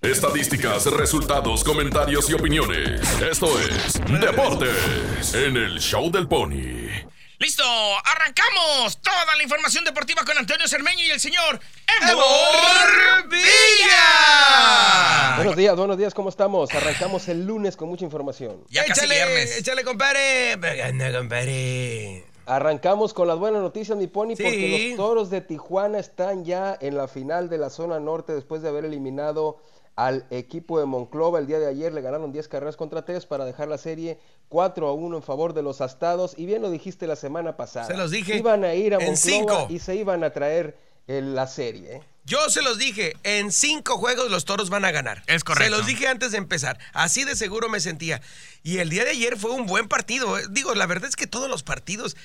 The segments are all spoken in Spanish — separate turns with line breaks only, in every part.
Estadísticas, resultados, comentarios y opiniones. Esto es Deportes en el Show del Pony.
¡Listo! ¡Arrancamos! Toda la información deportiva con Antonio Cermeño y el señor
¡Emor Villa!
Buenos días, buenos días, ¿cómo estamos? Arrancamos el lunes con mucha información.
Ya casi
échale,
viernes.
échale, compadre. Venga, compadre.
Arrancamos con las buenas noticias, mi pony,
Sí.
porque los toros de Tijuana están ya en la final de la zona norte después de haber eliminado al equipo de Monclova. El día de ayer le ganaron 10 carreras contra 3 para dejar la serie 4 a 1 en favor de los astados. Y bien lo dijiste la semana pasada.
Se los dije
Iban a ir a Monclova y se iban a traer eh, la serie. ¿eh?
Yo se los dije, en cinco juegos los toros van a ganar.
Es correcto.
Se los dije antes de empezar. Así de seguro me sentía. Y el día de ayer fue un buen partido. Digo, la verdad es que todos los partidos,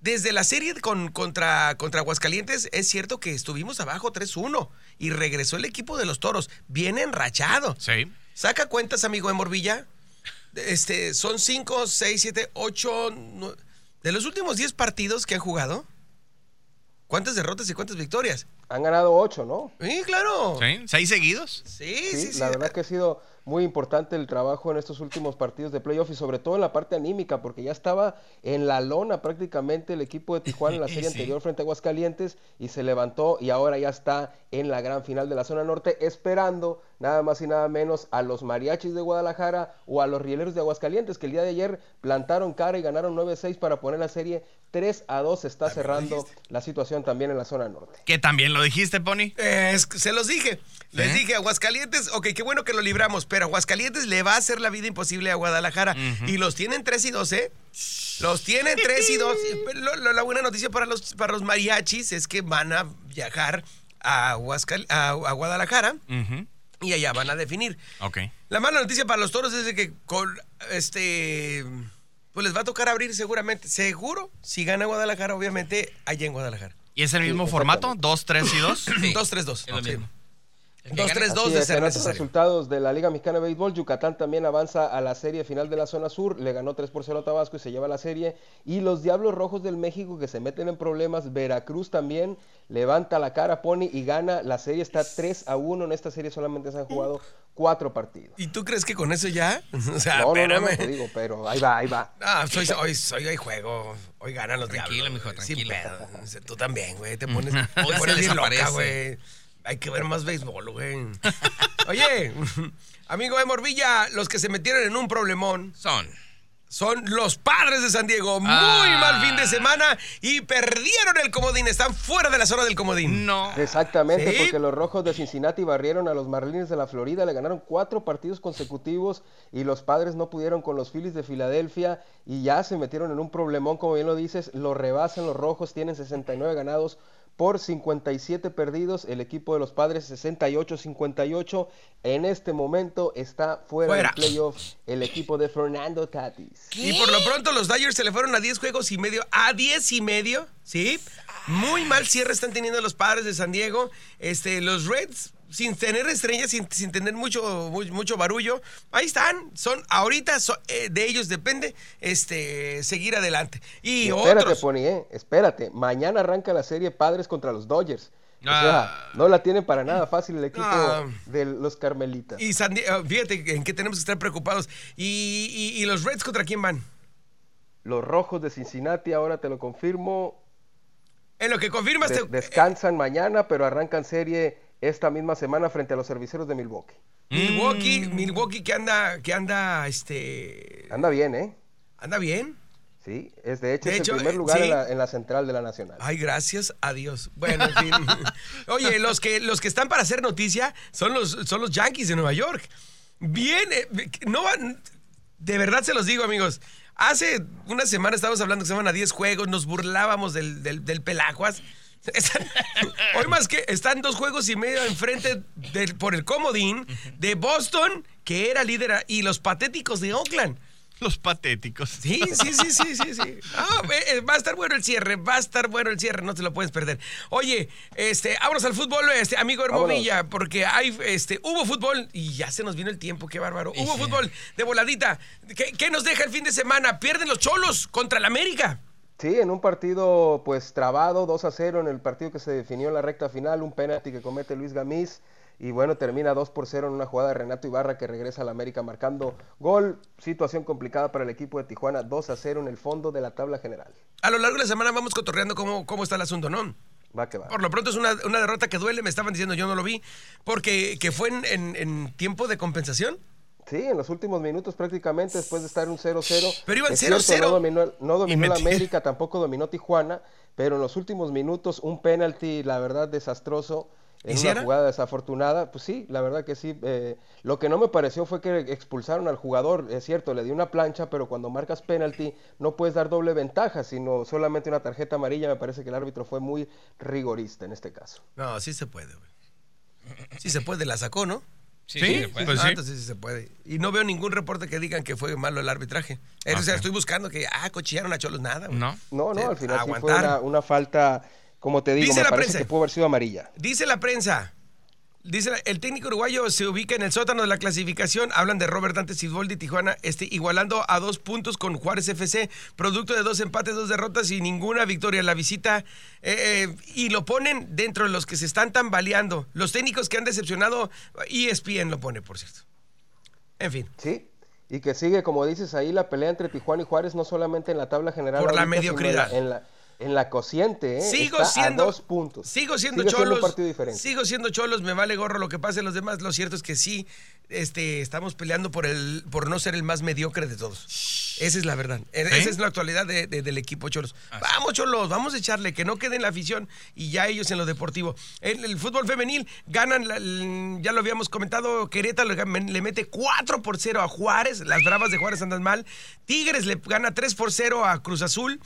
desde la serie con, contra, contra Aguascalientes, es cierto que estuvimos abajo 3-1 y regresó el equipo de los toros, bien enrachado.
Sí.
Saca cuentas, amigo de Morvilla. Este, son 5, 6, 7, 8. De los últimos 10 partidos que han jugado, ¿cuántas derrotas y cuántas victorias?
Han ganado 8, ¿no?
Sí, claro.
¿Sí? ¿Seis seguidos?
Sí,
Sí,
sí, sí.
la verdad que ha sido muy importante el trabajo en estos últimos partidos de playoff y sobre todo en la parte anímica, porque ya estaba en la lona prácticamente el equipo de Tijuana en la serie
Sí.
anterior frente a Aguascalientes y se levantó y ahora ya está en la gran final de la zona norte, esperando nada más y nada menos a los mariachis de Guadalajara o a los rieleros de Aguascalientes, que el día de ayer plantaron cara y ganaron 9-6 para poner la serie 3 a 2. Se está cerrando la situación también en la zona norte.
Que también lo dijiste, Pony.
Eh, es se los dije. Les
¿Sí?
dije, Aguascalientes, ok, qué bueno que lo libramos, pero Aguascalientes le va a hacer la vida imposible a Guadalajara. Y los tienen 3 y 2, ¿eh? Los tienen 3 y 2. Lo- lo- la buena noticia para los, para los mariachis es que van a viajar a, Aguascal- a, a Guadalajara. Y allá van a definir.
Ok.
La mala noticia para los toros es de que con este pues les va a tocar abrir seguramente, seguro, si gana Guadalajara, obviamente, allá en Guadalajara.
¿Y es el mismo formato? ¿Dos, tres y dos?
2-3-2.
Es lo
Sí.
mismo.
2-3-2
Así
de ser
otros resultados de la Liga Mexicana de Béisbol, Yucatán también avanza a la serie final de la zona sur, le ganó 3 por 0 a Tabasco y se lleva la serie. Y los Diablos Rojos del México que se meten en problemas, Veracruz también levanta la cara, Pony y gana. La serie está 3 a 1, en esta serie solamente se han jugado 4 partidos.
¿Y tú crees que con eso ya? O sea,
No, no, no, no, te digo, pero ahí va, ahí va.
Ah, soy, hoy, soy, hoy juego. Hoy ganan los
Tranquilo,
diablos.
mijo,
Sin
tranquilo.
pedo. O sea, Tú también, güey. Te pones, te
Hoy se
pones bien loca, güey. Hay que ver más béisbol, güey. Oye, amigo de Morvilla, los que se metieron en un problemón
Son.
son los padres de San Diego. Muy
Ah.
mal fin de semana y perdieron el comodín. Están fuera de la zona del comodín.
No.
Exactamente,
Sí.
porque los Rojos de Cincinnati barrieron a los Marlins de la Florida, le ganaron cuatro partidos consecutivos y los padres no pudieron con los Phillies de Filadelfia y ya se metieron en un problemón, como bien lo dices, lo rebasan los Rojos, tienen 69 ganados por 57 perdidos, el equipo de los padres 68-58, en este momento está fuera,
Fuera.
del playoff el equipo de Fernando Tatis.
Y por lo pronto los Dodgers se le fueron a 10 juegos y medio. A 10 y medio, ¿sí? Muy mal cierre están teniendo los padres de San Diego. Este, los Reds, sin tener estrellas, sin, sin tener mucho, mu- mucho barullo, ahí están. Son, ahorita so- eh, de ellos depende este, seguir adelante. Y,
Y espérate,
otros.
Pony, eh, espérate. Mañana arranca la serie Padres contra los Dodgers. O
Ah.
sea, no la tienen para nada fácil el equipo
Ah.
de los Carmelitas.
Y San Die- ah, fíjate en qué tenemos que estar preocupados. Y, y- y los Reds contra quién van?
Los Rojos de Cincinnati, ahora te lo confirmo,
En lo que confirmas,
de-
te-
descansan mañana, pero arrancan serie esta misma semana frente a los cerveceros de Milwaukee.
Milwaukee, Milwaukee que anda, que anda, este,
Anda bien, ¿eh?
anda bien.
Sí, es de hecho,
De
es
hecho,
el primer
eh,
lugar
sí.
en, la, en la central de la Nacional.
Ay, gracias a Dios. Bueno, en fin. Oye, los que, los que están para hacer noticia son los, son los Yankees de Nueva York. Bien, eh, no van. De verdad se los digo, amigos. Hace una semana estábamos hablando que se van a 10 juegos, nos burlábamos del, del, del Pelaguas. Están- hoy más que están dos juegos y medio enfrente del- por el comodín de Boston, que era líder, y los patéticos de Oakland.
Los patéticos.
Sí, sí, sí, sí, sí, sí. Ah, eh, eh, va a estar bueno el cierre, va a estar bueno el cierre, no te lo puedes perder. Oye, este, vámonos al fútbol, este, amigo Hermovilla, porque hay, este, hubo fútbol y ya se nos vino el tiempo, qué bárbaro. Hubo fútbol de voladita. ¿Qué, qué nos deja el fin de semana? Pierden los cholos contra el América.
Sí, en un partido pues trabado, 2 a 0 en el partido que se definió en la recta final, un penalti que comete Luis Gamiz. Y bueno, termina 2 por 0 en una jugada de Renato Ibarra que regresa a la América marcando gol. Situación complicada para el equipo de Tijuana, 2 a 0 en el fondo de la tabla general.
A lo largo de la semana vamos cotorreando cómo, cómo está el asunto, ¿no?
Va que va.
Por lo pronto es una, una derrota que duele, me estaban diciendo, yo no lo vi, porque que fue en, en- en tiempo de compensación.
Sí, en los últimos minutos prácticamente, después de estar un 0-0.
Pero
cierto,
0-0.
No dominó, no dominó la América, tampoco dominó Tijuana, pero en los últimos minutos un penalti, la verdad, desastroso. En
¿Y si
una jugada desafortunada, pues sí, la verdad que sí. eh, lo que no me pareció fue que expulsaron al jugador, es cierto, le dio una plancha, pero cuando marcas penalti no puedes dar doble ventaja, sino solamente una tarjeta amarilla. Me parece que el árbitro fue muy rigorista en este caso.
No, sí se puede, güey. Sí se puede, la sacó, ¿no?
Sí,
Sí,
sí, se puede.
pues
Ah,
sí.
entonces sí se puede. Y no veo ningún reporte que digan que fue malo el arbitraje. O sea, estoy buscando que, ah, cochillaron a Cholos, nada. güey.
No.
No, no, al final sí fue una, una falta, como te digo,
Dice
me
la
parece
prensa.
que pudo haber sido amarilla.
Dice la prensa. Dice el técnico uruguayo se ubica en el sótano de la clasificación. Hablan de Robert Dante Siboldi Tijuana, este, igualando a dos puntos con Juárez FC, producto de dos empates, dos derrotas y ninguna victoria. La visita eh, eh, y lo ponen dentro de los que se están tambaleando. Los técnicos que han decepcionado, ESPN lo pone, por cierto. En fin.
Sí, y que sigue, como dices ahí, la pelea entre Tijuana y Juárez, no solamente en la tabla general.
Por la
ahorita,
mediocridad.
En la, en la, en la cociente, ¿eh?
Sigo
Está
siendo
a dos puntos.
Sigo siendo cholos.
un partido diferente.
Sigo siendo cholos, me vale gorro lo que pase los demás. Lo cierto es que sí, este, estamos peleando por el, por no ser el más mediocre de todos. Esa es la verdad. E- Esa es la actualidad de- de- del equipo Cholos. Vamos, Cholos, vamos a echarle, que no quede en la afición y ya ellos en lo deportivo. En el fútbol femenil ganan, la- el- ya lo habíamos comentado, Querétaro le mete 4 por 0 a Juárez, las Bravas de Juárez andan mal. Tigres le gana 3 por 0 a Cruz Azul.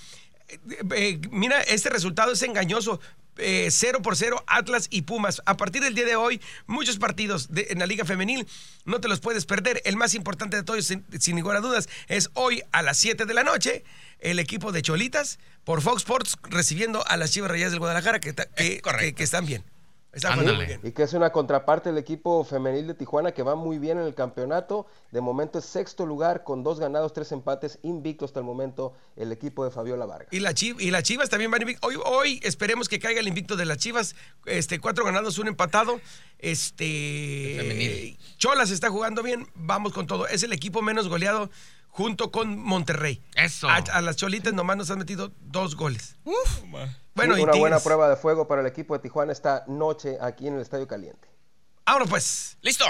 Eh, eh, mira, este resultado es engañoso. Eh, 0 por 0 Atlas y Pumas. A partir del día de hoy, muchos partidos de- en la Liga Femenil no te los puedes perder. El más importante de todos, sin, sin ninguna duda, es hoy a las 7 de la noche, el equipo de Cholitas por Fox Sports recibiendo a las Chivas Rayadas del Guadalajara que, ta- que-
correcto.
que- que están bien. Jugando muy bien.
Y que es una contraparte del equipo femenil de Tijuana que va muy bien en el campeonato. De momento es sexto lugar con dos ganados, tres empates, invicto hasta el momento el equipo de Fabiola Vargas.
Y, la Chiv- y las Chivas también van invicto. Hoy, hoy esperemos que caiga el invicto de las Chivas. Este, cuatro ganados, un empatado. Este.
Femenil.
Cholas está jugando bien. Vamos con todo. Es el equipo menos goleado junto con Monterrey.
Eso.
A, a las Cholitas nomás nos han metido dos goles. Bueno, y
una buena prueba de fuego para el equipo de Tijuana esta noche aquí en el Estadio Caliente.
Vámonos pues.
Listo.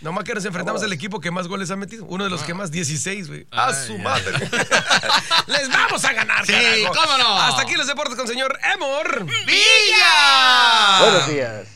Nomás que nos enfrentamos al equipo que más goles ha metido. Uno de los que más, 16, güey. A su madre. Les vamos a ganar,
Sí,
carajo.
cómo no.
Hasta aquí los deportes con señor Emor.
¡Villa!
Buenos días.